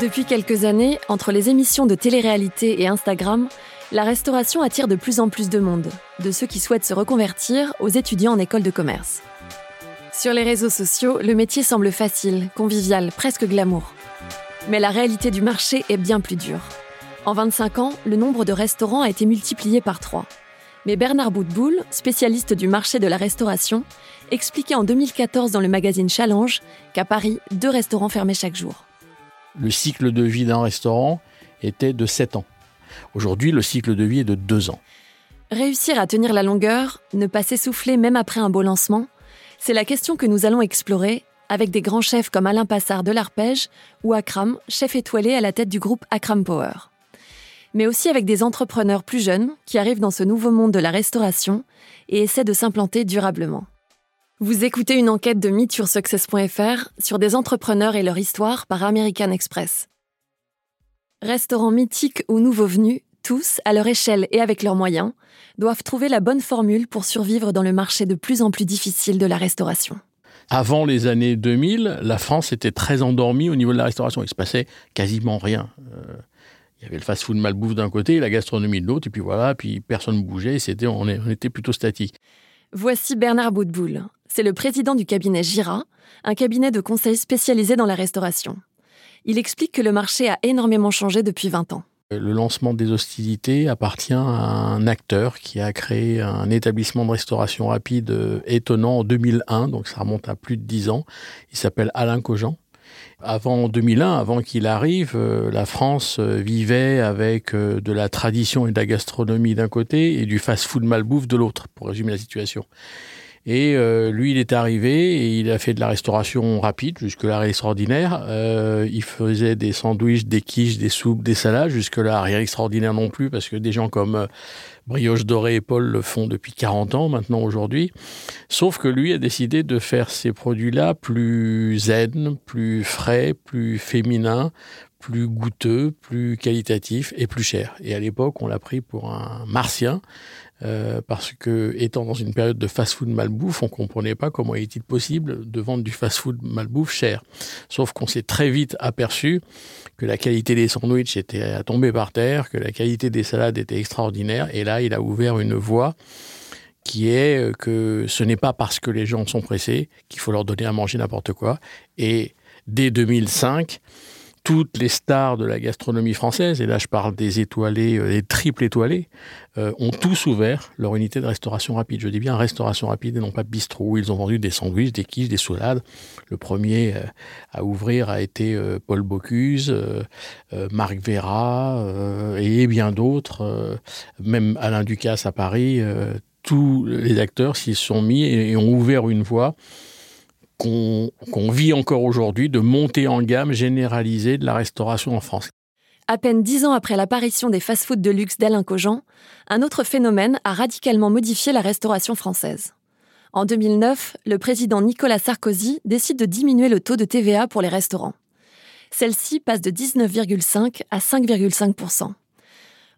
Depuis quelques années, entre les émissions de télé-réalité et Instagram, la restauration attire de plus en plus de monde, de ceux qui souhaitent se reconvertir aux étudiants en école de commerce. Sur les réseaux sociaux, le métier semble facile, convivial, presque glamour. Mais la réalité du marché est bien plus dure. En 25 ans, le nombre de restaurants a été multiplié par 3. Mais Bernard Boutboul, spécialiste du marché de la restauration, expliquait en 2014 dans le magazine Challenge qu'à Paris, deux restaurants fermaient chaque jour. Le cycle de vie d'un restaurant était de 7 ans. Aujourd'hui, le cycle de vie est de 2 ans. Réussir à tenir la longueur, ne pas s'essouffler même après un beau lancement, c'est la question que nous allons explorer avec des grands chefs comme Alain Passard de l'Arpège ou Akram, chef étoilé à la tête du groupe Akram Power. Mais aussi avec des entrepreneurs plus jeunes qui arrivent dans ce nouveau monde de la restauration et essaient de s'implanter durablement. Vous écoutez une enquête de Success.fr sur des entrepreneurs et leur histoire par American Express. Restaurants mythiques ou nouveaux venus, tous, à leur échelle et avec leurs moyens, doivent trouver la bonne formule pour survivre dans le marché de plus en plus difficile de la restauration. Avant les années 2000, la France était très endormie au niveau de la restauration. Il se passait quasiment rien. Euh, il y avait le fast-food malbouffe d'un côté, la gastronomie de l'autre, et puis voilà, puis personne ne bougeait, c'était, on, était plutôt statique. Voici Bernard Boutboul. C'est le président du cabinet Gira, un cabinet de conseil spécialisé dans la restauration. Il explique que le marché a énormément changé depuis 20 ans. Le lancement des hostilités appartient à un acteur qui a créé un établissement de restauration rapide euh, étonnant en 2001, donc ça remonte à plus de 10 ans. Il s'appelle Alain Cogent. Avant 2001, avant qu'il arrive, euh, la France euh, vivait avec de la tradition et de la gastronomie d'un côté et du fast-food malbouffe de l'autre, pour résumer la situation. Et euh, lui, il est arrivé et il a fait de la restauration rapide, jusque-là extraordinaire. Euh, il faisait des sandwichs, des quiches, des soupes, des salades, jusque-là rien extraordinaire non plus, parce que des gens comme euh, Brioche Doré et Paul le font depuis 40 ans maintenant aujourd'hui. Sauf que lui a décidé de faire ces produits-là plus zen, plus frais, plus féminins, plus goûteux, plus qualitatifs et plus chers. Et à l'époque, on l'a pris pour un martien euh, parce que, étant dans une période de fast-food malbouffe, on comprenait pas comment est-il possible de vendre du fast-food malbouffe cher. Sauf qu'on s'est très vite aperçu que la qualité des sandwichs était à tomber par terre, que la qualité des salades était extraordinaire, et là, il a ouvert une voie qui est euh, que ce n'est pas parce que les gens sont pressés qu'il faut leur donner à manger n'importe quoi. Et dès 2005, toutes les stars de la gastronomie française, et là je parle des étoilés, euh, des triples étoilés, euh, ont tous ouvert leur unité de restauration rapide. Je dis bien restauration rapide et non pas bistrot. Ils ont vendu des sandwichs, des quiches, des salades. Le premier euh, à ouvrir a été Paul Bocuse, Marc Vera et bien d'autres, même Alain Ducasse à Paris. tous les acteurs s'y sont mis et ont ouvert une voie qu'on vit encore aujourd'hui de montée en gamme généralisée de la restauration en France. À peine dix ans après l'apparition des fast-foods de luxe d'Alain Cogent, un autre phénomène a radicalement modifié la restauration française. En 2009, le président Nicolas Sarkozy décide de diminuer le taux de TVA pour les restaurants. Celle-ci passe de 19,5 à 5,5%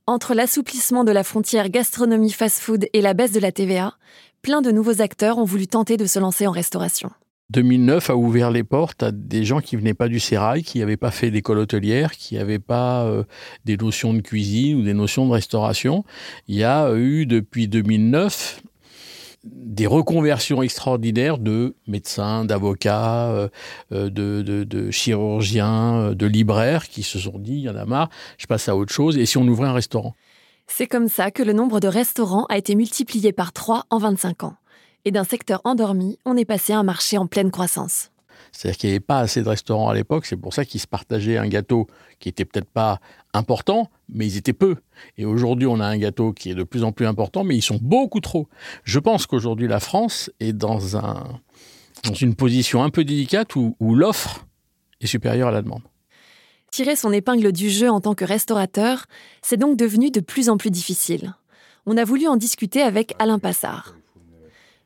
Entre l'assouplissement de la frontière gastronomie fast-food et la baisse de la TVA, plein de nouveaux acteurs ont voulu tenter de se lancer en restauration. 2009 a ouvert les portes à des gens qui venaient pas du sérail, qui n'avaient pas fait d'école hôtelière, qui n'avaient pas euh, des notions de cuisine ou des notions de restauration. Il y a eu depuis 2009 des reconversions extraordinaires de médecins, d'avocats, euh, euh, de, de, chirurgiens, de libraires qui se sont dit, il y en a marre, je passe à autre chose, et si on ouvrait un restaurant? C'est comme ça que le nombre de restaurants a été multiplié par 3 en 25 ans et d'un secteur endormi, on est passé à un marché en pleine croissance. C'est-à-dire qu'il n'y avait pas assez de restaurants à l'époque, c'est pour ça qu'ils se partageaient un gâteau qui était peut-être pas important, mais ils étaient peu. Et aujourd'hui, on a un gâteau qui est de plus en plus important, mais ils sont beaucoup trop. Je pense qu'aujourd'hui, la France est dans, un, dans une position un peu délicate où, où l'offre est supérieure à la demande. Tirer son épingle du jeu en tant que restaurateur, c'est donc devenu de plus en plus difficile. On a voulu en discuter avec Alain Passard.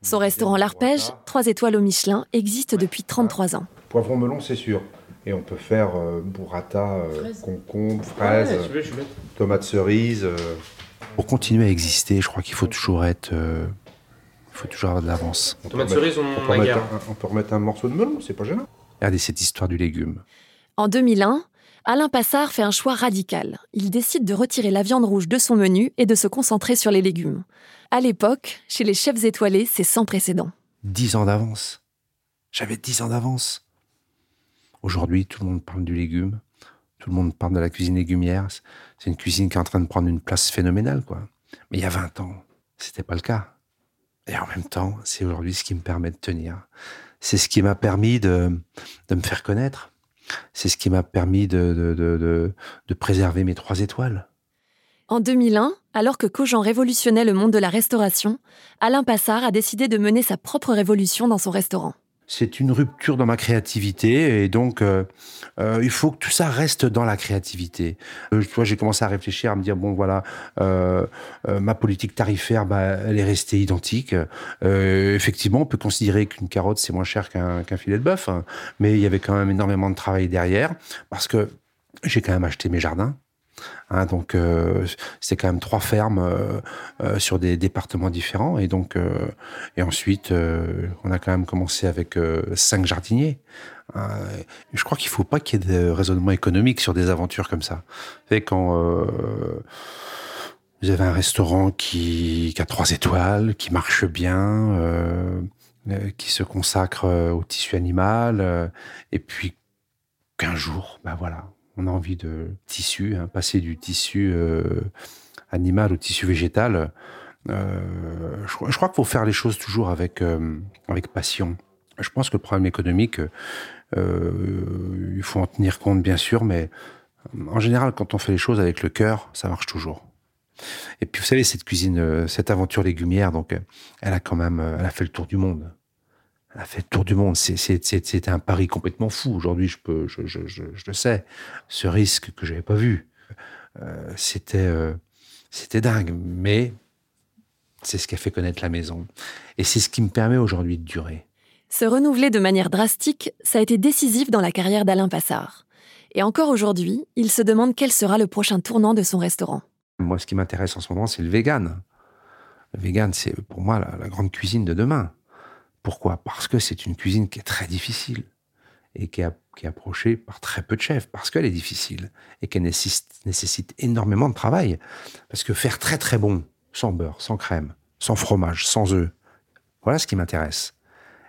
Son restaurant L'Arpège, 3 étoiles au Michelin, existe depuis 33 ans. Poivron melon, c'est sûr. Et on peut faire euh, burrata, euh, concombre, fraises, tomates cerises. Euh. Pour continuer à exister, je crois qu'il faut toujours être. il faut toujours avoir de l'avance. Tomates cerises, on, on, peut remettre un, on peut remettre un morceau de melon, c'est pas gênant. Regardez cette histoire du légume. En 2001, Alain Passard fait un choix radical. Il décide de retirer la viande rouge de son menu et de se concentrer sur les légumes. À l'époque, chez les chefs étoilés, c'est sans précédent. Dix ans d'avance. J'avais dix ans d'avance. Aujourd'hui, tout le monde parle du légume. Tout le monde parle de la cuisine légumière. C'est une cuisine qui est en train de prendre une place phénoménale, quoi. Mais il y a 20 ans, c'était pas le cas. Et en même temps, c'est aujourd'hui ce qui me permet de tenir. C'est ce qui m'a permis de, de, me faire connaître. C'est ce qui m'a permis de, préserver mes trois étoiles. En 2001, alors que Cogent révolutionnait le monde de la restauration, Alain Passard a décidé de mener sa propre révolution dans son restaurant c'est une rupture dans ma créativité et donc euh, euh, il faut que tout ça reste dans la créativité. Euh, j'ai commencé à réfléchir, à me dire bon voilà, ma politique tarifaire, bah, elle est restée identique. effectivement, on peut considérer qu'une carotte c'est moins cher qu'un filet de bœuf, hein, mais il y avait quand même énormément de travail derrière parce que j'ai quand même acheté mes jardins. Hein, donc euh, c'est quand même trois fermes euh, euh, sur des départements différents et donc et ensuite on a quand même commencé avec cinq jardiniers. je crois qu'il faut pas qu'il y ait de raisonnement économique sur des aventures comme ça. Vous quand vous avez un restaurant qui, a trois étoiles, qui marche bien, qui se consacre au tissu animal, et puis qu'un jour, ben voilà, on a envie de tissu, hein, passer du tissu euh, animal au tissu végétal. Euh, je, crois qu'il faut faire les choses toujours avec, euh, avec passion. Je pense que le problème économique, il faut en tenir compte bien sûr, mais en général, quand on fait les choses avec le cœur, ça marche toujours. Et puis vous savez, cette cuisine, cette aventure légumière, donc elle a quand même, elle a fait le tour du monde a fait le tour du monde. C'était un pari complètement fou. Aujourd'hui, je peux, je, je, je, le sais. Ce risque que j'avais pas vu, euh, c'était, euh, c'était dingue. Mais c'est ce qui a fait connaître la maison, et c'est ce qui me permet aujourd'hui de durer. Se renouveler de manière drastique, ça a été décisif dans la carrière d'Alain Passard. Et encore aujourd'hui, il se demande quel sera le prochain tournant de son restaurant. Moi, ce qui m'intéresse en ce moment, c'est le vegan. Le vegan, c'est pour moi la grande cuisine de demain. Pourquoi? Parce que c'est une cuisine qui est très difficile et qui est, approchée par très peu de chefs, parce qu'elle est difficile et qu'elle nécessite, énormément de travail. Parce que faire très très bon, sans beurre, sans crème, sans fromage, sans œufs, voilà ce qui m'intéresse.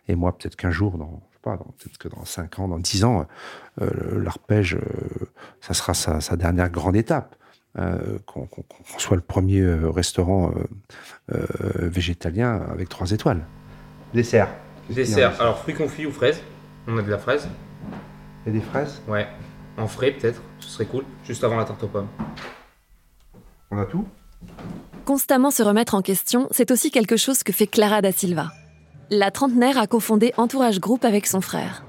Et moi, peut-être qu'un jour, dans, je sais pas, peut-être que dans 5 ans, dans 10 ans, euh, l'arpège, euh, ça sera sa, dernière grande étape. Euh, qu'on soit le premier restaurant végétalien avec trois étoiles. Dessert. Dessert. Alors, fruits confits ou fraises On a de la fraise. Il y a des fraises Ouais. En frais, peut-être. Ce serait cool. Juste avant la tarte aux pommes. On a tout Constamment se remettre en question, c'est aussi quelque chose que fait Clara da Silva. La trentenaire a cofondé Entourage Group avec son frère.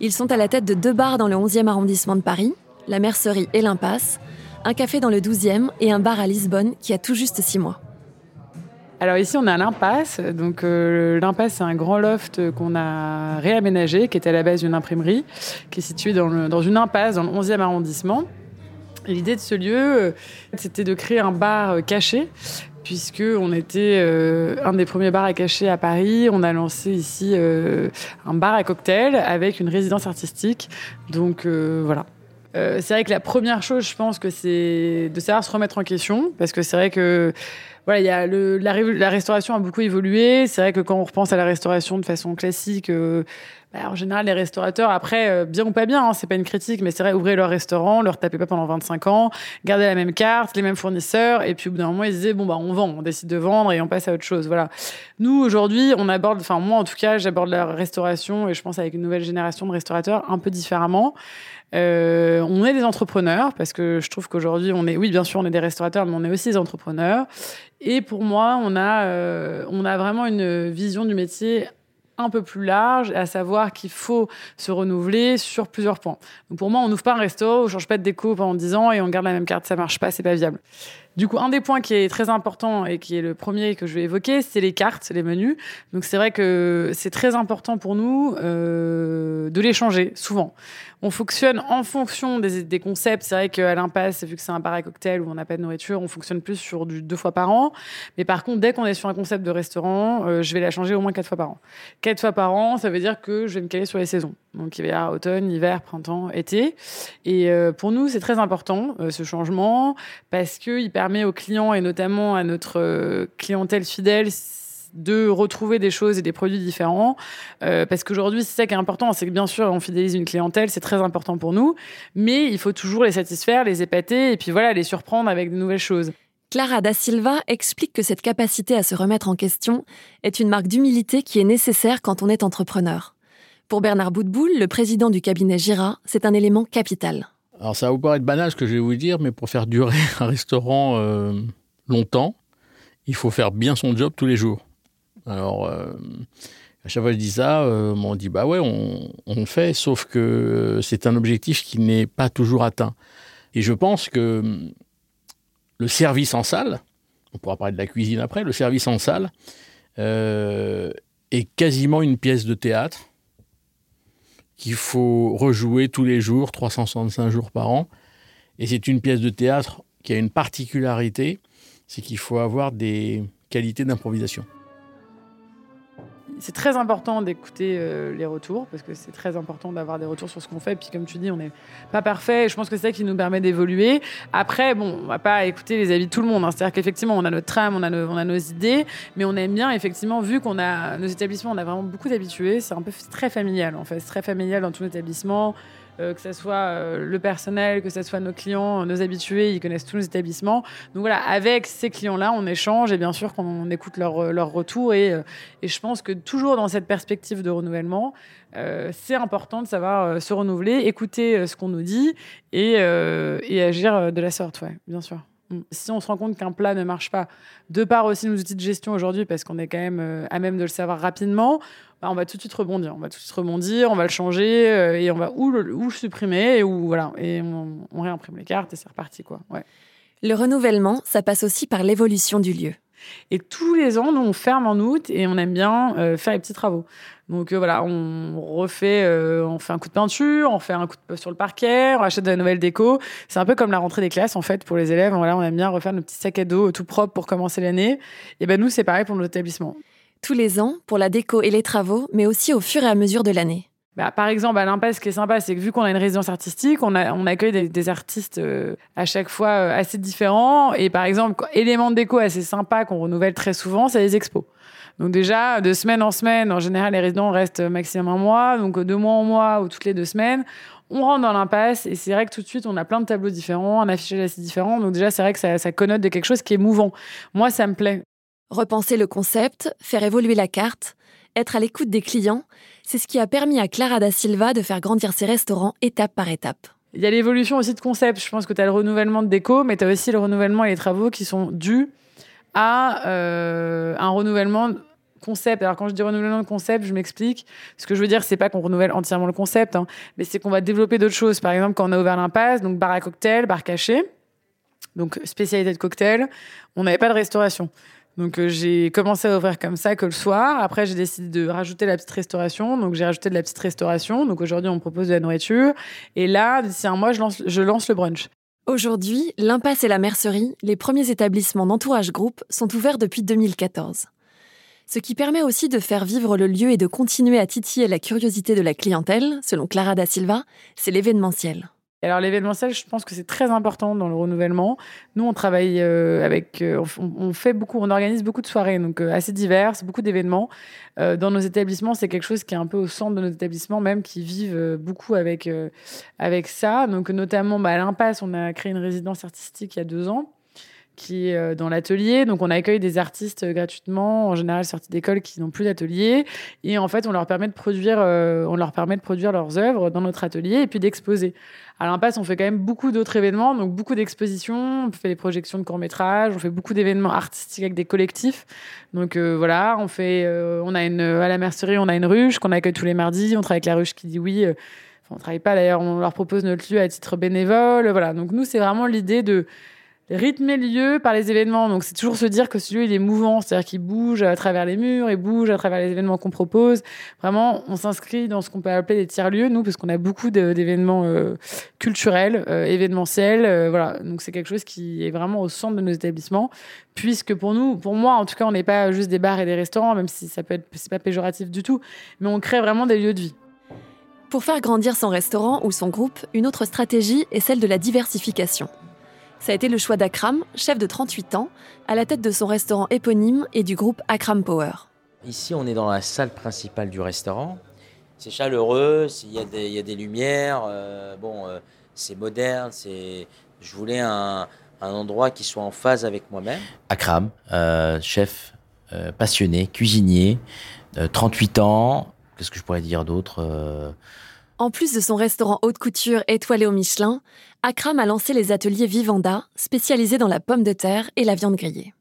Ils sont à la tête de deux bars dans le 11e arrondissement de Paris, la Mercerie et l'Impasse, un café dans le 12e et un bar à Lisbonne qui a tout juste six mois. Alors ici, on a l'Impasse. Donc euh, l'Impasse, c'est un grand loft qu'on a réaménagé, qui était à la base d'une imprimerie, qui est située dans, une impasse dans le 11e arrondissement. L'idée de ce lieu, euh, c'était de créer un bar euh, caché, puisque on était un des premiers bars à cacher à Paris. On a lancé ici un bar à cocktail avec une résidence artistique. Donc voilà. C'est vrai que la première chose, je pense que c'est de savoir se remettre en question, parce que c'est vrai que voilà, il y a la, restauration a beaucoup évolué. C'est vrai que quand on repense à la restauration de façon classique, euh, bah, en général, les restaurateurs, après, euh, bien ou pas bien, hein, c'est pas une critique, mais c'est vrai, ouvrir leur restaurant, leur taper pas pendant 25 ans, garder la même carte, les mêmes fournisseurs, et puis au bout d'un moment, ils disaient, bon, bah, on vend, on décide de vendre et on passe à autre chose. Voilà. Nous, aujourd'hui, on aborde, enfin, moi, en tout cas, j'aborde la restauration, et je pense avec une nouvelle génération de restaurateurs un peu différemment. Euh, on est des entrepreneurs parce que je trouve qu'aujourd'hui on est, oui bien sûr on est des restaurateurs, mais on est aussi des entrepreneurs. Et pour moi, on a, euh, on a vraiment une vision du métier un peu plus large, à savoir qu'il faut se renouveler sur plusieurs points. Donc pour moi, on n'ouvre pas un resto, on change pas de déco pendant 10 ans et on garde la même carte, ça marche pas, c'est pas viable. Du coup, un des points qui est très important et qui est le premier que je vais évoquer, c'est les cartes, les menus. Donc c'est vrai que c'est très important pour nous euh, de les changer souvent. On fonctionne en fonction des, concepts. C'est vrai qu'à l'impasse, vu que c'est un bar à cocktail où on n'a pas de nourriture, on fonctionne plus sur du deux fois par an. Mais par contre, dès qu'on est sur un concept de restaurant, euh, je vais la changer au moins quatre fois par an. Quatre fois par an, ça veut dire que je vais me caler sur les saisons. Donc il y avoir automne, hiver, printemps, été. Et euh, pour nous, c'est très important ce changement parce qu'il permet aux clients et notamment à notre clientèle fidèle de retrouver des choses et des produits différents. Euh, parce qu'aujourd'hui, c'est ça qui est important. C'est que bien sûr, on fidélise une clientèle, c'est très important pour nous. Mais il faut toujours les satisfaire, les épater et puis voilà, les surprendre avec de nouvelles choses. Clara Da Silva explique que cette capacité à se remettre en question est une marque d'humilité qui est nécessaire quand on est entrepreneur. Pour Bernard Boutboul, le président du cabinet Gira, c'est un élément capital. Alors ça va vous paraître banal ce que je vais vous dire, mais pour faire durer un restaurant euh, longtemps, il faut faire bien son job tous les jours. Alors, euh, à chaque fois que je dis ça, euh, on dit bah ouais, on, le fait, sauf que c'est un objectif qui n'est pas toujours atteint. Et je pense que hum, le service en salle, on pourra parler de la cuisine après, le service en salle euh, est quasiment une pièce de théâtre qu'il faut rejouer tous les jours, 365 jours par an. Et c'est une pièce de théâtre qui a une particularité, c'est qu'il faut avoir des qualités d'improvisation c'est très important d'écouter euh, les retours parce que c'est très important d'avoir des retours sur ce qu'on fait. Puis comme tu dis, on n'est pas parfait. je pense que c'est ça qui nous permet d'évoluer. Après, bon, on va pas écouter les avis de tout le monde. Hein. C'est-à-dire qu'effectivement, on a notre trame, on a, nos idées, mais on aime bien effectivement vu qu'on a nos établissements, on a vraiment beaucoup d'habitués. C'est un peu très familial en fait, c'est très familial dans tout établissement. Euh, que ce soit euh, le personnel, que ce soit nos clients, nos habitués, ils connaissent tous nos établissements. Donc voilà, avec ces clients-là, on échange et bien sûr qu'on écoute leur, euh, leur retour. Et, et, je pense que toujours dans cette perspective de renouvellement, c'est important de savoir se renouveler, écouter ce qu'on nous dit et, et agir de la sorte, ouais, bien sûr. Si on se rend compte qu'un plat ne marche pas, de par aussi nos outils de gestion aujourd'hui, parce qu'on est quand même à même de le savoir rapidement, bah, on va tout de suite rebondir. On va tout de suite rebondir, on va le changer euh, et on va ou le, ou supprimer et, ou, voilà, et on, réimprime les cartes et c'est reparti. Quoi. Le renouvellement, ça passe aussi par l'évolution du lieu. Et tous les ans, nous, on ferme en août et on aime bien euh, faire les petits travaux. Donc euh, voilà, on refait, on fait un coup de peinture, on fait un coup de sur le parquet, on achète de la nouvelle déco. C'est un peu comme la rentrée des classes en fait pour les élèves. Voilà, on aime bien refaire nos petits sacs à dos tout propres pour commencer l'année. Et ben nous, c'est pareil pour notre établissement tous les ans pour la déco et les travaux, mais aussi au fur et à mesure de l'année. Bah, par exemple, à l'Impasse, ce qui est sympa, c'est que vu qu'on a une résidence artistique, on, accueille des, artistes euh, à chaque fois euh, assez différents. Et par exemple, éléments de déco assez sympas qu'on renouvelle très souvent, c'est les expos. Donc déjà, de semaine en semaine, en général, les résidents restent maximum un mois. Donc de mois en mois ou toutes les deux semaines, on rentre dans l'impasse et c'est vrai que tout de suite, on a plein de tableaux différents, un affichage assez différent. Donc déjà, c'est vrai que ça, ça connote de quelque chose qui est mouvant. Moi, ça me plaît. Repenser le concept, faire évoluer la carte, être à l'écoute des clients, c'est ce qui a permis à Clara da Silva de faire grandir ses restaurants étape par étape. Il y a l'évolution aussi de concept. Je pense que tu as le renouvellement de déco, mais tu as aussi le renouvellement et les travaux qui sont dus à euh, un renouvellement concept. Alors quand je dis renouvellement de concept, je m'explique. Ce que je veux dire, c'est pas qu'on renouvelle entièrement le concept, hein, mais c'est qu'on va développer d'autres choses. Par exemple, quand on a ouvert l'impasse, donc bar à cocktail, bar caché, donc spécialité de cocktail, on n'avait pas de restauration. Donc euh, j'ai commencé à ouvrir comme ça que le soir. Après j'ai décidé de rajouter la petite restauration. Donc j'ai rajouté de la petite restauration. Donc aujourd'hui on propose de la nourriture. Et là d'ici un mois je lance, je lance le brunch. Aujourd'hui, l'Impasse et la Mercerie, les premiers établissements d'entourage groupe, sont ouverts depuis 2014. Ce qui permet aussi de faire vivre le lieu et de continuer à titiller la curiosité de la clientèle, selon Clara da Silva, c'est l'événementiel alors l'événementiel, je pense que c'est très important dans le renouvellement. Nous, on travaille euh, avec, euh, on, fait beaucoup, on organise beaucoup de soirées, donc euh, assez diverses, beaucoup d'événements. dans nos établissements, c'est quelque chose qui est un peu au centre de nos établissements, même qui vivent beaucoup avec avec ça. Donc notamment, bah, à l'Impasse, on a créé une résidence artistique il y a deux ans qui est dans l'atelier. Donc, on accueille des artistes gratuitement, en général sortis d'école qui n'ont plus d'atelier. Et en fait, on leur permet de produire, on leur permet de produire leurs œuvres dans notre atelier et puis d'exposer. À l'Impasse, on fait quand même beaucoup d'autres événements, donc beaucoup d'expositions, on fait des projections de courts-métrages, on fait beaucoup d'événements artistiques avec des collectifs. Donc euh, voilà, on fait, euh, on a une, à la mercerie, on a une ruche qu'on accueille tous les mardis, on travaille avec la ruche qui dit oui. Euh, enfin, on travaille pas d'ailleurs, on leur propose notre lieu à titre bénévole. Voilà, donc nous, c'est vraiment l'idée de rythmer le lieu par les événements. Donc, c'est toujours se dire que ce lieu, est mouvant, c'est-à-dire qu'il bouge à travers les murs, il bouge à travers les événements qu'on propose. Vraiment, on s'inscrit dans ce qu'on peut appeler des tiers-lieux, nous, parce qu'on a beaucoup d'événements euh, culturels, euh, événementiels. Euh, voilà. Donc, c'est quelque chose qui est vraiment au centre de nos établissements, puisque pour nous, pour moi, en tout cas, on n'est pas juste des bars et des restaurants, même si ça peut être, c'est pas péjoratif du tout, mais on crée vraiment des lieux de vie. Pour faire grandir son restaurant ou son groupe, une autre stratégie est celle de la diversification. Ça a été le choix d'Akram, chef de 38 ans, à la tête de son restaurant éponyme et du groupe Akram Power. Ici, on est dans la salle principale du restaurant. C'est chaleureux, il y, a des lumières, euh, bon, euh, c'est moderne, c'est. Je voulais un, endroit qui soit en phase avec moi-même. Akram, euh, chef passionné, cuisinier, 38 ans. Qu'est-ce que je pourrais dire d'autre en plus de son restaurant haute couture étoilé au Michelin, Akram a lancé les ateliers Vivanda, spécialisés dans la pomme de terre et la viande grillée.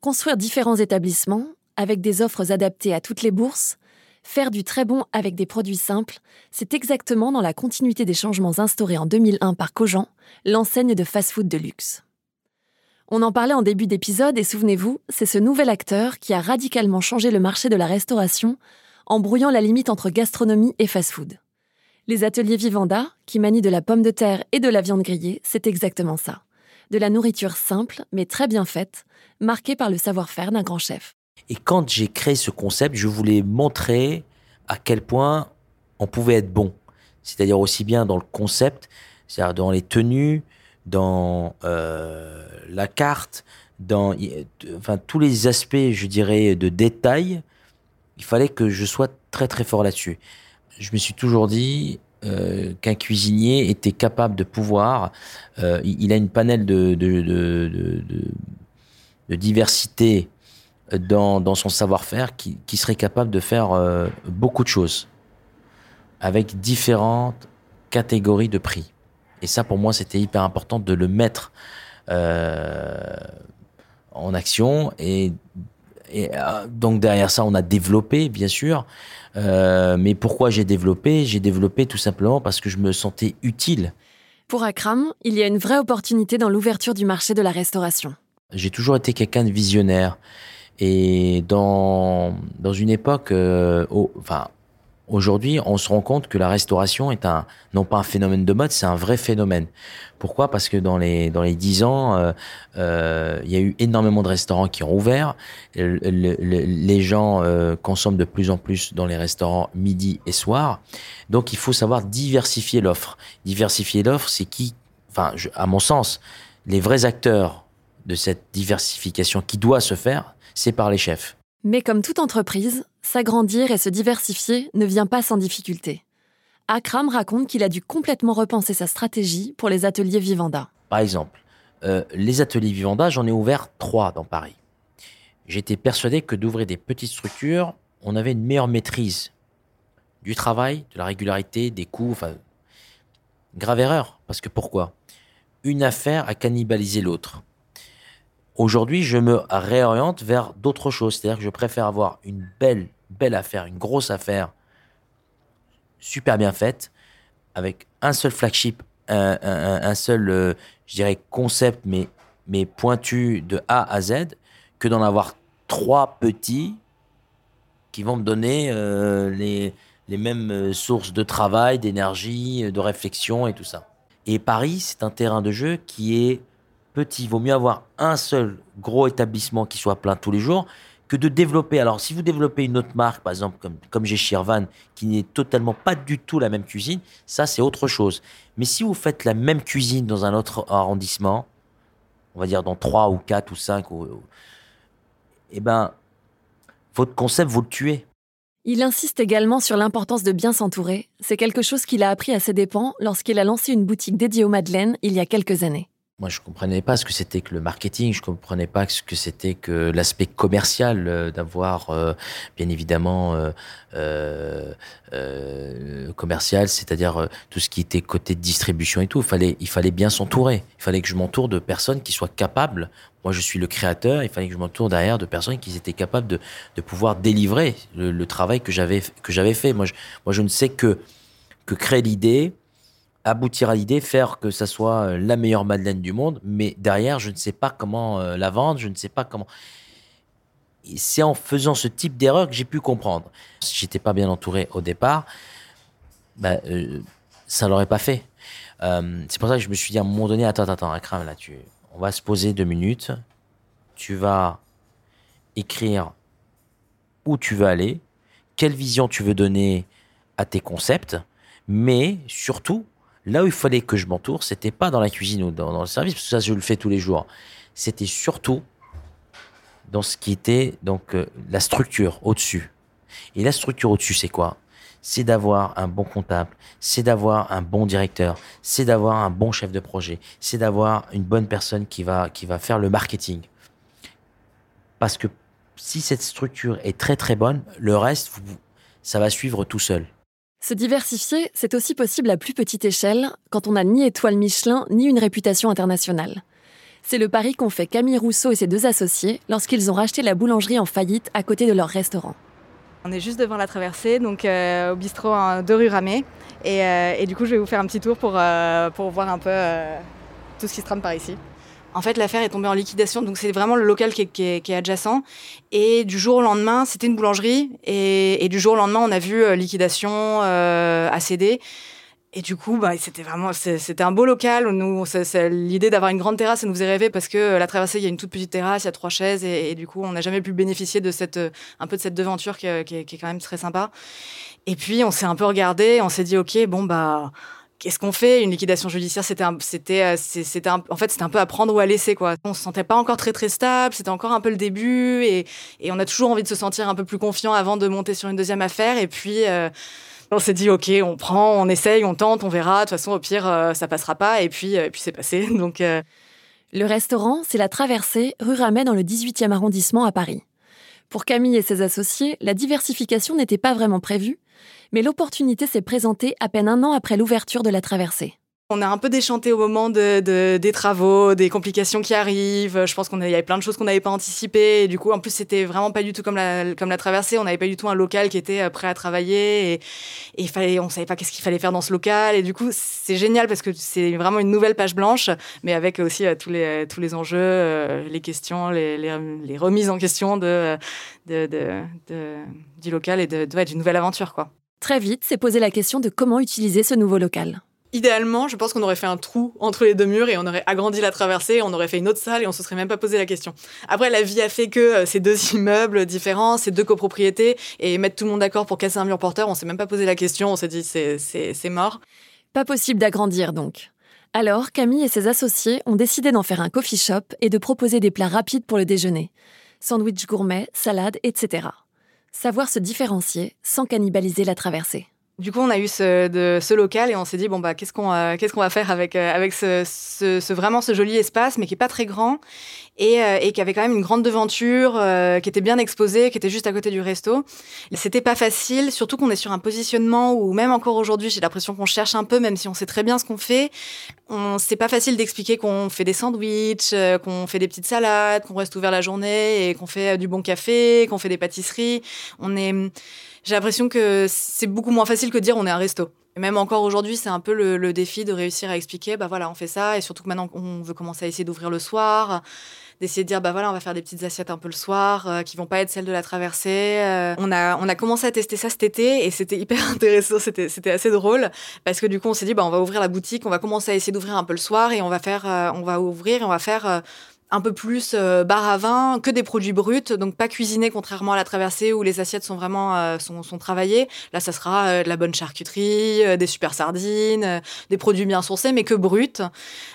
Construire différents établissements, avec des offres adaptées à toutes les bourses, faire du très bon avec des produits simples, c'est exactement dans la continuité des changements instaurés en 2001 par Cogent, l'enseigne de fast-food de luxe. On en parlait en début d'épisode et souvenez-vous, c'est ce nouvel acteur qui a radicalement changé le marché de la restauration en brouillant la limite entre gastronomie et fast-food. Les ateliers Vivanda, qui manient de la pomme de terre et de la viande grillée, c'est exactement ça. De la nourriture simple, mais très bien faite, marquée par le savoir-faire d'un grand chef. Et quand j'ai créé ce concept, je voulais montrer à quel point on pouvait être bon. C'est-à-dire aussi bien dans le concept, c'est-à-dire dans les tenues, dans euh, la carte, dans enfin, tous les aspects, je dirais, de détail. Il fallait que je sois très très fort là-dessus je me suis toujours dit euh, qu'un cuisinier était capable de pouvoir. Euh, il a une panel de, diversité dans, son savoir-faire qui, serait capable de faire euh, beaucoup de choses avec différentes catégories de prix. Et ça, pour moi, c'était hyper important de le mettre en action. Et donc derrière ça, on a développé, bien sûr. Euh, mais pourquoi j'ai développé? J'ai développé tout simplement parce que je me sentais utile. Pour Akram, il y a une vraie opportunité dans l'ouverture du marché de la restauration. J'ai toujours été quelqu'un de visionnaire. Et dans, dans une époque, euh, enfin, Aujourd'hui, on se rend compte que la restauration est un, non pas un phénomène de mode, c'est un vrai phénomène. Pourquoi? Parce que dans les dans les dix ans, euh, euh, il y a eu énormément de restaurants qui ont ouvert. les gens euh, consomment de plus en plus dans les restaurants midi et soir. Donc, il faut savoir diversifier l'offre. Diversifier l'offre, c'est qui Enfin, à mon sens, les vrais acteurs de cette diversification qui doit se faire, c'est par les chefs. Mais comme toute entreprise, s'agrandir et se diversifier ne vient pas sans difficulté. Akram raconte qu'il a dû complètement repenser sa stratégie pour les ateliers Vivanda. Par exemple, euh, les ateliers Vivanda, j'en ai ouvert trois dans Paris. J'étais persuadé que d'ouvrir des petites structures, on avait une meilleure maîtrise du travail, de la régularité, des coûts. Enfin, grave erreur. Parce que pourquoi? Une affaire a cannibalisé l'autre. Aujourd'hui, je me réoriente vers d'autres choses. C'est-à-dire que je préfère avoir une belle, belle affaire, une grosse affaire, super bien faite, avec un seul flagship, un, seul, euh, je dirais, concept, mais, mais pointu de A à Z, que d'en avoir trois petits qui vont me donner euh, les, les mêmes euh, sources de travail, d'énergie, de réflexion et tout ça. Et Paris, c'est un terrain de jeu qui est petit. Il vaut mieux avoir un seul gros établissement qui soit plein tous les jours que de développer. Alors, si vous développez une autre marque, par exemple, comme, comme j'ai Shirvan, qui n'est totalement pas du tout la même cuisine, ça, c'est autre chose. Mais si vous faites la même cuisine dans un autre arrondissement, on va dire dans 3 ou 4 ou 5, ou, eh ben, votre concept, vous le tuez. Il insiste également sur l'importance de bien s'entourer. C'est quelque chose qu'il a appris à ses dépens lorsqu'il a lancé une boutique dédiée aux Madeleines il y a quelques années. Moi, je comprenais pas ce que c'était que le marketing, je comprenais pas ce que c'était que l'aspect commercial euh, d'avoir, euh, bien évidemment, euh, commercial, c'est-à-dire tout ce qui était côté distribution et tout. Il fallait, il fallait bien s'entourer. Il fallait que je m'entoure de personnes qui soient capables. Moi, je suis le créateur. Il fallait que je m'entoure derrière de personnes qui étaient capables de, de pouvoir délivrer le, travail que j'avais que j'avais fait. Moi, je, moi, je ne sais que que créer l'idée, aboutir à l'idée, faire que ça soit euh, la meilleure Madeleine du monde, mais derrière, je ne sais pas comment euh, la vendre, je ne sais pas comment. C'est en faisant ce type d'erreur que j'ai pu comprendre. Si j'étais pas bien entouré au départ, ben, euh, ça l'aurait pas fait. c'est pour ça que je me suis dit à un moment donné, attends, attends, là, tu, on va se poser deux minutes. Tu vas écrire où tu veux aller, quelle vision tu veux donner à tes concepts, mais surtout, Là où il fallait que je m'entoure, c'était pas dans la cuisine ou dans, le service, parce que ça, je le fais tous les jours. C'était surtout dans ce qui était donc euh, la structure au-dessus. Et la structure au-dessus, c'est quoi? C'est d'avoir un bon comptable, c'est d'avoir un bon directeur, c'est d'avoir un bon chef de projet, c'est d'avoir une bonne personne qui va, qui va faire le marketing. Parce que si cette structure est très très bonne, le reste, ça va suivre tout seul. Se diversifier, c'est aussi possible à plus petite échelle quand on n'a ni étoile Michelin ni une réputation internationale. C'est le pari qu'ont fait Camille Rousseau et ses deux associés lorsqu'ils ont racheté la boulangerie en faillite à côté de leur restaurant. On est juste devant la traversée, donc euh, au bistrot de rue Ramée. Euh, et, du coup, je vais vous faire un petit tour pour, euh, pour voir un peu tout ce qui se trame par ici. En fait, l'affaire est tombée en liquidation, donc c'est vraiment le local qui est, adjacent. Et du jour au lendemain, c'était une boulangerie, et, du jour au lendemain, on a vu euh, liquidation, euh, ACD. Et du coup, bah, c'était vraiment, c'était un beau local. Nous, l'idée d'avoir une grande terrasse, ça nous faisait rêver parce que euh, la traversée, il y a une toute petite terrasse, il y a trois chaises, et, du coup, on n'a jamais pu bénéficier de cette, un peu de cette devanture qui, qui, est quand même très sympa. Et puis, on s'est un peu regardé, on s'est dit, ok, bon bah qu'est-ce qu'on fait? Une liquidation judiciaire, c'était, euh, en fait, c'était un peu à prendre ou à laisser, quoi. On se sentait pas encore très très stable, c'était encore un peu le début, et, on a toujours envie de se sentir un peu plus confiant avant de monter sur une deuxième affaire. Et puis, euh, on s'est dit, ok, on prend, on essaye, on tente, on verra. De toute façon, au pire, euh, ça passera pas. Et puis, et puis c'est passé. Donc, le restaurant, c'est la traversée rue Ramet dans le 18e arrondissement à Paris. Pour Camille et ses associés, la diversification n'était pas vraiment prévue, mais l'opportunité s'est présentée à peine un an après l'ouverture de la traversée. On a un peu déchanté au moment de, des travaux, des complications qui arrivent. Je pense qu'il y avait plein de choses qu'on n'avait pas anticipées. Du coup, en plus, c'était vraiment pas du tout comme la, traversée. On n'avait pas du tout un local qui était euh, prêt à travailler. Et, fallait, on savait pas qu'est-ce qu'il fallait faire dans ce local. Et du coup, c'est génial parce que c'est vraiment une nouvelle page blanche, mais avec aussi euh, tous, les, enjeux, euh, les questions, les, remises en question de, de, du local et de, d'une nouvelle aventure. Très vite, s'est posé la question de comment utiliser ce nouveau local. Idéalement, je pense qu'on aurait fait un trou entre les deux murs et on aurait agrandi la traversée, on aurait fait une autre salle et on se serait même pas posé la question. Après, la vie a fait que euh, ces deux immeubles différents, ces deux copropriétés, et mettre tout le monde d'accord pour casser un mur porteur, on s'est même pas posé la question, on s'est dit c'est mort. Pas possible d'agrandir donc. Alors, Camille et ses associés ont décidé d'en faire un coffee shop et de proposer des plats rapides pour le déjeuner. Sandwich gourmet, salade, etc savoir se différencier sans cannibaliser la traversée. Du coup, on a eu ce, local et on s'est dit bon bah qu'est-ce qu'on euh, qu'est-ce qu'on va faire avec euh, avec ce, vraiment ce joli espace, mais qui est pas très grand et, euh, qui avait quand même une grande devanture, qui était bien exposée, qui était juste à côté du resto. C'était pas facile, surtout qu'on est sur un positionnement où même encore aujourd'hui, j'ai l'impression qu'on cherche un peu, même si on sait très bien ce qu'on fait. C'est pas facile d'expliquer qu'on fait des sandwichs, qu'on fait des petites salades, qu'on reste ouvert la journée et qu'on fait du bon café, qu'on fait des pâtisseries. On est j'ai l'impression que c'est beaucoup moins facile que de dire on est un resto. Et même encore aujourd'hui, c'est un peu le, défi de réussir à expliquer, bah voilà, on fait ça, et surtout que maintenant on veut commencer à essayer d'ouvrir le soir, d'essayer de dire, bah voilà, on va faire des petites assiettes un peu le soir, euh, qui vont pas être celles de la traversée. Euh. on, a, on a commencé à tester ça cet été, et c'était hyper intéressant, c'était, assez drôle, parce que du coup, on s'est dit, bah on va ouvrir la boutique, on va commencer à essayer d'ouvrir un peu le soir, et on va faire, euh, on va ouvrir, et on va faire un peu plus euh, bar à vin, que des produits bruts, donc pas cuisinés contrairement à la traversée où les assiettes sont vraiment euh, sont, sont, travaillées. Là, ça sera euh, de la bonne charcuterie, des super sardines, des produits bien sourcés, mais que bruts,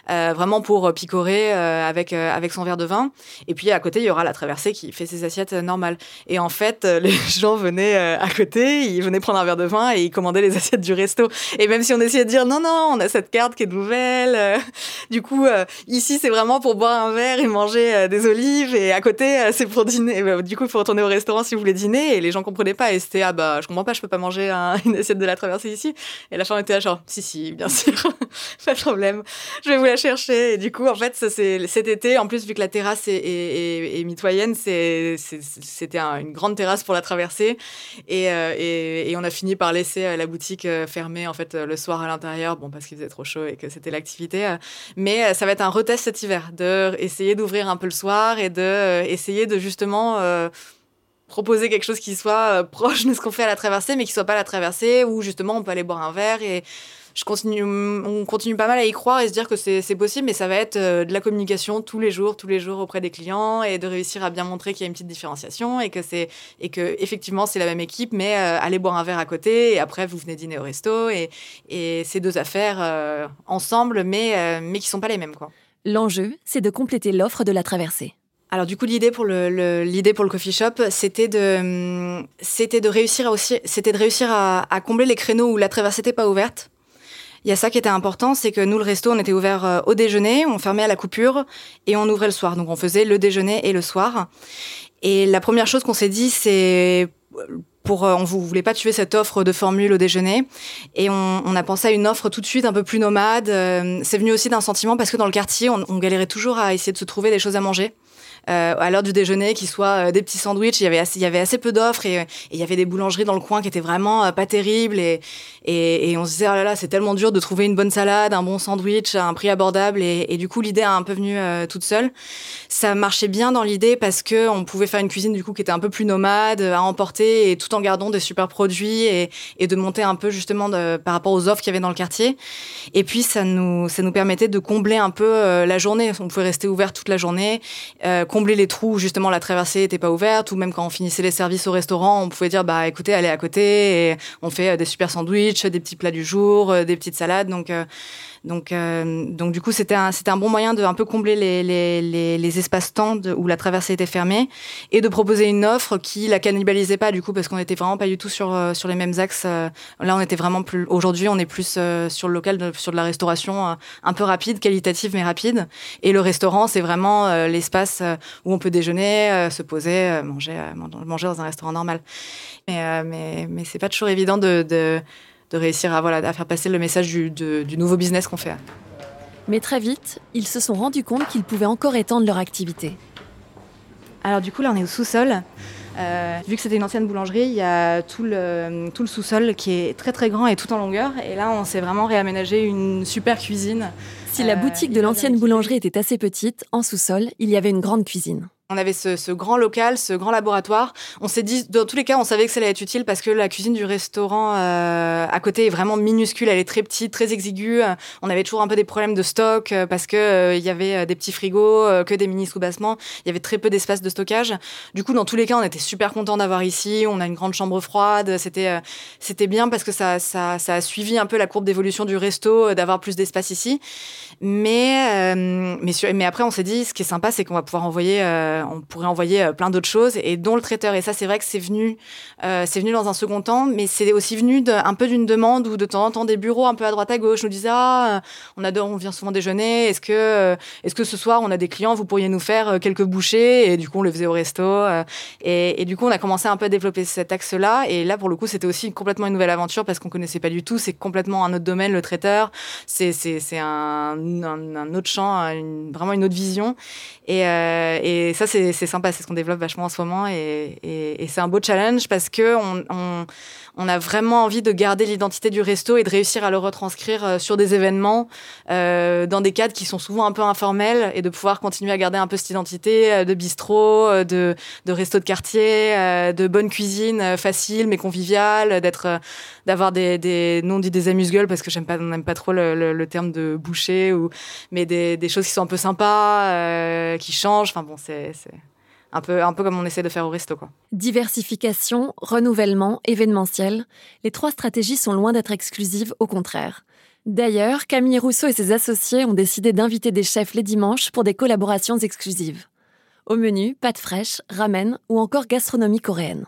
vraiment pour picorer avec avec son verre de vin. Et puis à côté, il y aura la traversée qui fait ses assiettes normales. Et en fait, les gens venaient à côté, ils venaient prendre un verre de vin et ils commandaient les assiettes du resto. Et même si on essayait de dire non non, on a cette carte qui est nouvelle, du coup ici c'est vraiment pour boire un verre manger des olives et à côté c'est pour dîner. Bah, du coup, il faut retourner au restaurant si vous voulez dîner et les gens comprenaient pas et c'était ah bah je comprends pas, je peux pas manger une assiette de la traversée ici. Et la femme était là genre si si bien sûr, pas de problème, je vais vous la chercher. Et du coup en fait ça cet été en plus vu que la terrasse est, est, est, mitoyenne, c'était une grande terrasse pour la traversée et, et, et, on a fini par laisser la boutique fermée en fait le soir à l'intérieur, bon parce qu'il faisait trop chaud et que c'était l'activité. mais ça va être un retest cet hiver de essayer d'ouvrir un peu le soir et de essayer de justement proposer quelque chose qui soit euh, proche de ce qu'on fait à la traversée, mais qui soit pas la traversée, où justement on peut aller boire un verre et je continue, on continue pas mal à y croire et se dire que c'est possible, mais ça va être euh, de la communication tous les jours, tous les jours auprès des clients et de réussir à bien montrer qu'il y a une petite différenciation et que c'est et que effectivement c'est la même équipe, mais euh, allez boire un verre à côté et après vous venez dîner au resto et, et ces deux affaires ensemble, mais mais qui sont pas les mêmes quoi. L'enjeu, c'est de compléter l'offre de la traversée. Alors du coup l'idée pour le, l'idée pour le coffee shop c'était de c'était de réussir à aussi c'était de réussir à, combler les créneaux où la traversée n'était pas ouverte. Il y a ça qui était important, c'est que nous le resto on était ouvert euh, au déjeuner, on fermait à la coupure et on ouvrait le soir. Donc on faisait le déjeuner et le soir. Et la première chose qu'on s'est dit c'est pour euh, on vous voulait pas tuer cette offre de formule au déjeuner et on, a pensé à une offre tout de suite un peu plus nomade. Euh, c'est venu aussi d'un sentiment parce que dans le quartier on, on galérait toujours à essayer de se trouver des choses à manger. Euh, à l'heure du déjeuner, qui soit euh, des petits sandwichs. Il y avait assez, il y avait assez peu d'offres et, il y avait des boulangeries dans le coin qui étaient vraiment euh, pas terribles et, et, et, on se disait oh là là c'est tellement dur de trouver une bonne salade, un bon sandwich un prix abordable et, et du coup l'idée a un peu venu toute seule. Ça marchait bien dans l'idée parce que on pouvait faire une cuisine du coup qui était un peu plus nomade à emporter et tout en gardant des super produits et, et de monter un peu justement de, par rapport aux offres qu'il y avait dans le quartier. Et puis ça nous ça nous permettait de combler un peu la journée. On pouvait rester ouvert toute la journée. Euh, combler les trous, justement, la traversée n'était pas ouverte, ou même quand on finissait les services au restaurant, on pouvait dire, bah écoutez, allez à côté, et on fait euh, des super sandwichs, des petits plats du jour, euh, des petites salades. Donc, euh, donc, euh, donc du coup, c'était un, c'était un bon moyen de un peu combler les, les, les, les espaces-temps où la traversée était fermée et de proposer une offre qui la cannibalisait pas du coup parce qu'on était vraiment pas du tout sur euh, sur les mêmes axes. Euh, là, on était vraiment plus. Aujourd'hui, on est plus sur le local, sur de la restauration un peu rapide, qualitative mais rapide. Et le restaurant, c'est vraiment l'espace où on peut déjeuner, se poser, manger, manger dans un restaurant normal. Mais mais mais c'est pas toujours évident de, de de réussir à, voilà, à faire passer le message du, du nouveau business qu'on fait. Mais très vite, ils se sont rendus compte qu'ils pouvaient encore étendre leur activité. Alors du coup, là, on est au sous-sol. Euh, vu que c'était une ancienne boulangerie, il y a tout le, tout le sous-sol qui est très très grand et tout en longueur. Et là, on s'est vraiment réaménagé une super cuisine. Si la boutique de euh, l'ancienne boulangerie était assez petite, en sous-sol, il y avait une grande cuisine. On avait ce, grand local, ce grand laboratoire. On s'est dit, dans tous les cas, on savait que ça allait être utile parce que la cuisine du restaurant euh, à côté est vraiment minuscule. Elle est très petite, très exiguë. On avait toujours un peu des problèmes de stock euh, parce que euh, il y avait des petits frigos, que des mini sous-bassements. Il y avait très peu d'espace de stockage. Du coup, dans tous les cas, on était super content d'avoir ici. On a une grande chambre froide. C'était c'était bien parce que ça, ça, ça a suivi un peu la courbe d'évolution du resto, d'avoir plus d'espace ici. Mais mais, mais après, on s'est dit, ce qui est sympa, c'est qu'on va pouvoir envoyer euh, on pourrait envoyer euh, plein d'autres choses, et dont le traiteur. Et ça, c'est vrai que c'est venu, euh, c'est venu dans un second temps, mais c'est aussi venu un peu d'une demande où de temps en temps des bureaux un peu à droite à gauche nous disaient ah, on adore, on vient souvent déjeuner. Est-ce que, est-ce que ce soir on a des clients, vous pourriez nous faire quelques bouchées? Et du coup, on le faisait au resto. Et, du coup, on a commencé un peu à développer cet axe-là. Et là, pour le coup, c'était aussi complètement une nouvelle aventure parce qu'on connaissait pas du tout. C'est complètement un autre domaine, le traiteur. C'est c'est un, un, autre champ, vraiment une autre vision. Et, et ça, c'est sympa, c'est ce qu'on développe vachement en ce moment et, c'est un beau challenge parce que on, on, on, a vraiment envie de garder l'identité du resto et de réussir à le retranscrire euh, sur des événements, euh, dans des cadres qui sont souvent un peu informels et de pouvoir continuer à garder un peu cette identité euh, de bistrot, euh, de, resto de quartier, de bonne cuisine facile mais conviviale, d'être, d'avoir des, des, non dit des amuse-gueules parce que j'aime pas, n'aime pas trop le, le, terme de boucher mais des, choses qui sont un peu sympas, qui changent. Enfin bon, c'est un peu, un peu comme on essaie de faire au resto. Quoi. Diversification, renouvellement, événementiel, les trois stratégies sont loin d'être exclusives, au contraire. D'ailleurs, Camille Rousseau et ses associés ont décidé d'inviter des chefs les dimanches pour des collaborations exclusives. Au menu, pâtes fraîches, ramen ou encore gastronomie coréenne.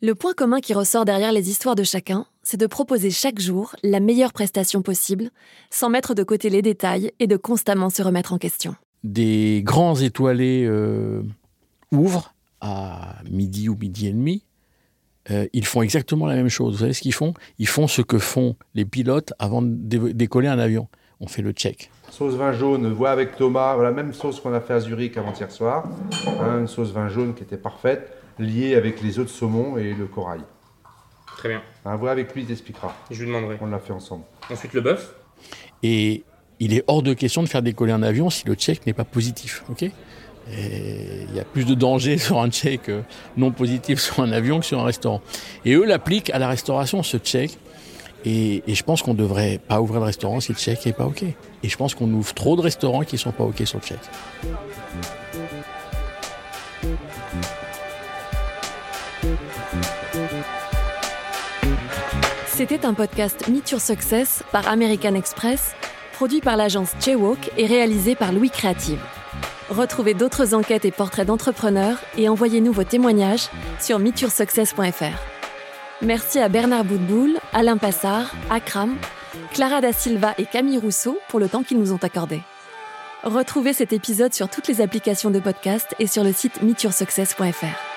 Le point commun qui ressort derrière les histoires de chacun, c'est de proposer chaque jour la meilleure prestation possible, sans mettre de côté les détails et de constamment se remettre en question. des grands étoilés euh, ouvrent à midi ou midi et demi, euh, ils font exactement la même chose. Vous savez ce qu'ils font? Ils font ce que font les pilotes avant de décoller un avion. On fait le check. Sauce vin jaune, voix avec Thomas, la même sauce qu'on a fait à Zurich avant-hier soir. Hein, une sauce vin jaune qui était parfaite, liée avec les œufs de saumon et le corail. Très bien. Un voix avec lui, il t'expliquera. Je lui demanderai. On l'a fait ensemble. Ensuite le bœuf. Et il est hors de question de faire décoller un avion si le check n'est pas positif. ok? Il y a plus de danger sur un check euh, non positif sur un avion que sur un restaurant. Et eux l'appliquent à la restauration, ce check. Et, je pense qu'on ne devrait pas ouvrir le restaurant si le check n'est pas OK. Et je pense qu'on ouvre trop de restaurants qui ne sont pas OK sur le check. C'était un podcast Meet Success par American Express, produit par l'agence Jaywalk et réalisé par Louis Créative. Retrouvez d'autres enquêtes et portraits d'entrepreneurs et envoyez-nous vos témoignages sur meetyoursuccess.fr. Merci à Bernard Boudboul, Alain Passard, Akram, Clara da Silva et Camille Rousseau pour le temps qu'ils nous ont accordé. Retrouvez cet épisode sur toutes les applications de podcast et sur le site meetyoursuccess.fr.